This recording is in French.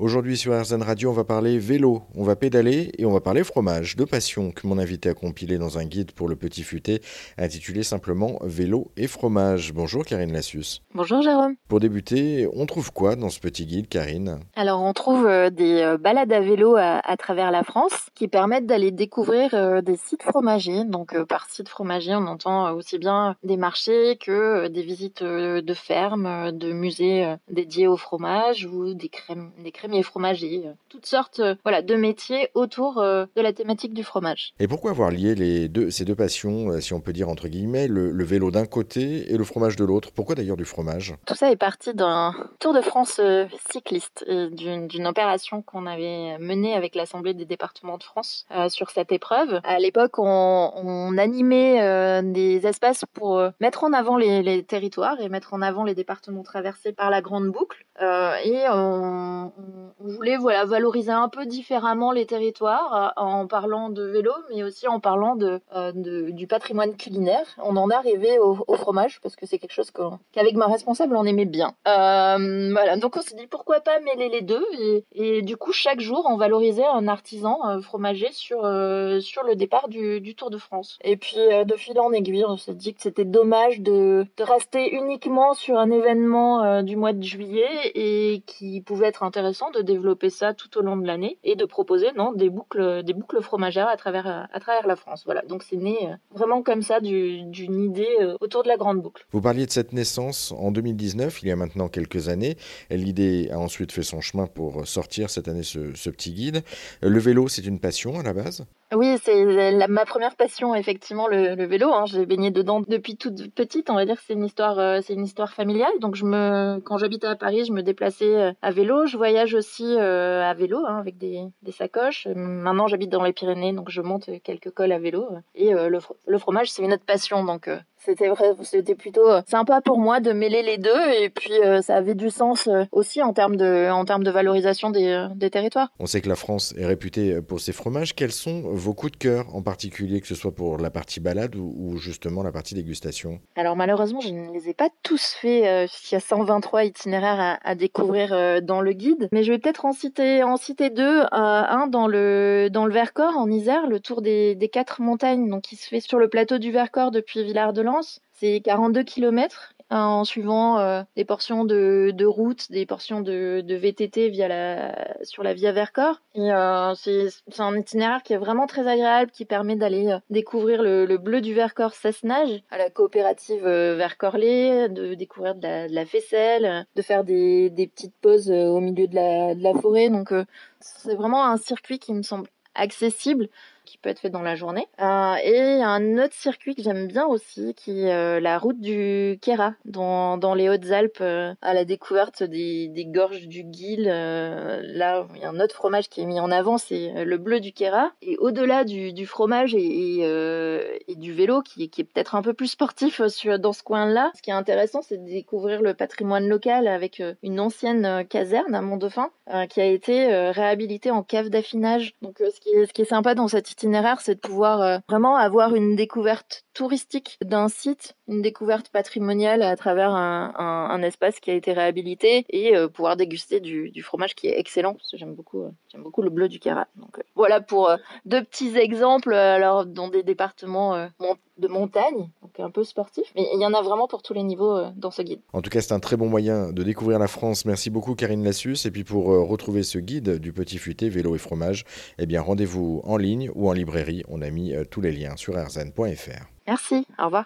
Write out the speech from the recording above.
Aujourd'hui sur RZN Radio, on va parler vélo, on va pédaler et on va parler fromage, deux passions que mon invité a compilées dans un guide pour le petit futé intitulé simplement Vélo et fromage. Bonjour Karine Lassus. Bonjour Jérôme. Pour débuter, on trouve quoi dans ce petit guide Karine? Alors on trouve euh, des euh, balades à vélo à, travers la France qui permettent d'aller découvrir euh, des sites fromagers. Donc par site fromager, on entend aussi bien des marchés que des visites de fermes, de musées dédiés au fromage ou des crèmes, des crèmes et fromager, euh, toutes sortes euh, voilà, de métiers autour euh, de la thématique du fromage. Et pourquoi avoir lié les deux, ces deux passions, si on peut dire entre guillemets, le, vélo d'un côté et le fromage de l'autre? Pourquoi d'ailleurs du fromage? Tout ça est parti d'un Tour de France cycliste et d'une opération qu'on avait menée avec l'Assemblée des départements de France sur cette épreuve. À l'époque, on, animait des espaces pour mettre en avant les, les, territoires et mettre en avant les départements traversés par la Grande Boucle. et on, on voulait voilà valoriser un peu différemment les territoires euh, en parlant de vélo, mais aussi en parlant de, euh, du patrimoine culinaire. On en est arrivé au, fromage parce que c'est quelque chose qu'avec ma responsable on aimait bien. Euh, voilà, donc on s'est dit pourquoi pas mêler les deux? Et, du coup chaque jour on valorisait un artisan fromager sur sur le départ du, Tour de France. Et puis de fil en aiguille, on s'est dit que c'était dommage de rester uniquement sur un événement du mois de juillet et qui pouvait être intéressant de développer ça tout au long de l'année et de proposer non, des, boucles, des boucles fromagères à travers, à travers la France. Voilà, donc c'est né euh, vraiment comme ça d'une idée euh, autour de la grande boucle. Vous parliez de cette naissance en 2019, il y a maintenant quelques années. L'idée a ensuite fait son chemin pour sortir cette année ce, ce petit guide. Le vélo, c'est une passion à la base? Oui, c'est ma première passion, effectivement, le, le vélo. Hein. J'ai baigné dedans depuis toute petite. On va dire que c'est une histoire, euh, c'est une histoire familiale. Donc, je me, quand j'habitais à Paris, je me déplaçais euh, à vélo. Je voyage aussi euh, à vélo, hein, avec des, sacoches. Maintenant, j'habite dans les Pyrénées, donc je monte quelques cols à vélo. Et le, le, fromage, c'est une autre passion. Donc, c'était vrai, c'était plutôt euh, sympa pour moi de mêler les deux et puis euh, ça avait du sens euh, aussi en termes de, en termes de valorisation des, des, territoires. On sait que la France est réputée pour ses fromages. Quels sont vos coups de cœur en particulier, que ce soit pour la partie balade ou, justement la partie dégustation? Alors malheureusement, je ne les ai pas tous faits. Il y a 123 itinéraires à, à découvrir dans le guide, mais je vais peut-être en citer, en citer deux. un dans le, dans le Vercors, en Isère, le tour des, des quatre montagnes, donc qui se fait sur le plateau du Vercors depuis Villard-de-Lans c'est 42 km en suivant euh, des portions de, route, des portions de, VTT via sur la Via Vercors. Euh, c'est un itinéraire qui est vraiment très agréable, qui permet d'aller euh, découvrir le, le, bleu du Vercors Cessnage à la coopérative Vercorlais, de découvrir de la, faisselle, de faire des, petites pauses au milieu de la, forêt. Donc c'est vraiment un circuit qui me semble accessible qui peut être fait dans la journée. Et un autre circuit que j'aime bien aussi, qui est euh, la route du Kera, dans, les Hautes-Alpes, euh, à la découverte des, gorges du Guil. là, il y a un autre fromage qui est mis en avant, c'est le bleu du Kera. Et au-delà du, fromage et, du vélo, qui, est peut-être un peu plus sportif sur, dans ce coin-là, ce qui est intéressant, c'est de découvrir le patrimoine local avec une ancienne caserne à Mont-Dauphin, qui a été réhabilitée en cave d'affinage. Donc, ce, qui est, sympa dans cette itinéraire, c'est de pouvoir euh, vraiment avoir une découverte touristique d'un site, une découverte patrimoniale à travers un, espace qui a été réhabilité et euh, pouvoir déguster du, du, fromage qui est excellent. J'aime beaucoup, euh, j'aime beaucoup le bleu du Cara. Donc voilà pour deux petits exemples alors dans des départements de montagne, donc un peu sportif. Mais il y en a vraiment pour tous les niveaux euh, dans ce guide. En tout cas, c'est un très bon moyen de découvrir la France. Merci beaucoup Karine Lassus. Et puis pour euh, retrouver ce guide du petit futé vélo et fromage, eh bien rendez-vous en ligne ou en librairie. On a mis euh, tous les liens sur rzn.fr. Merci, au revoir.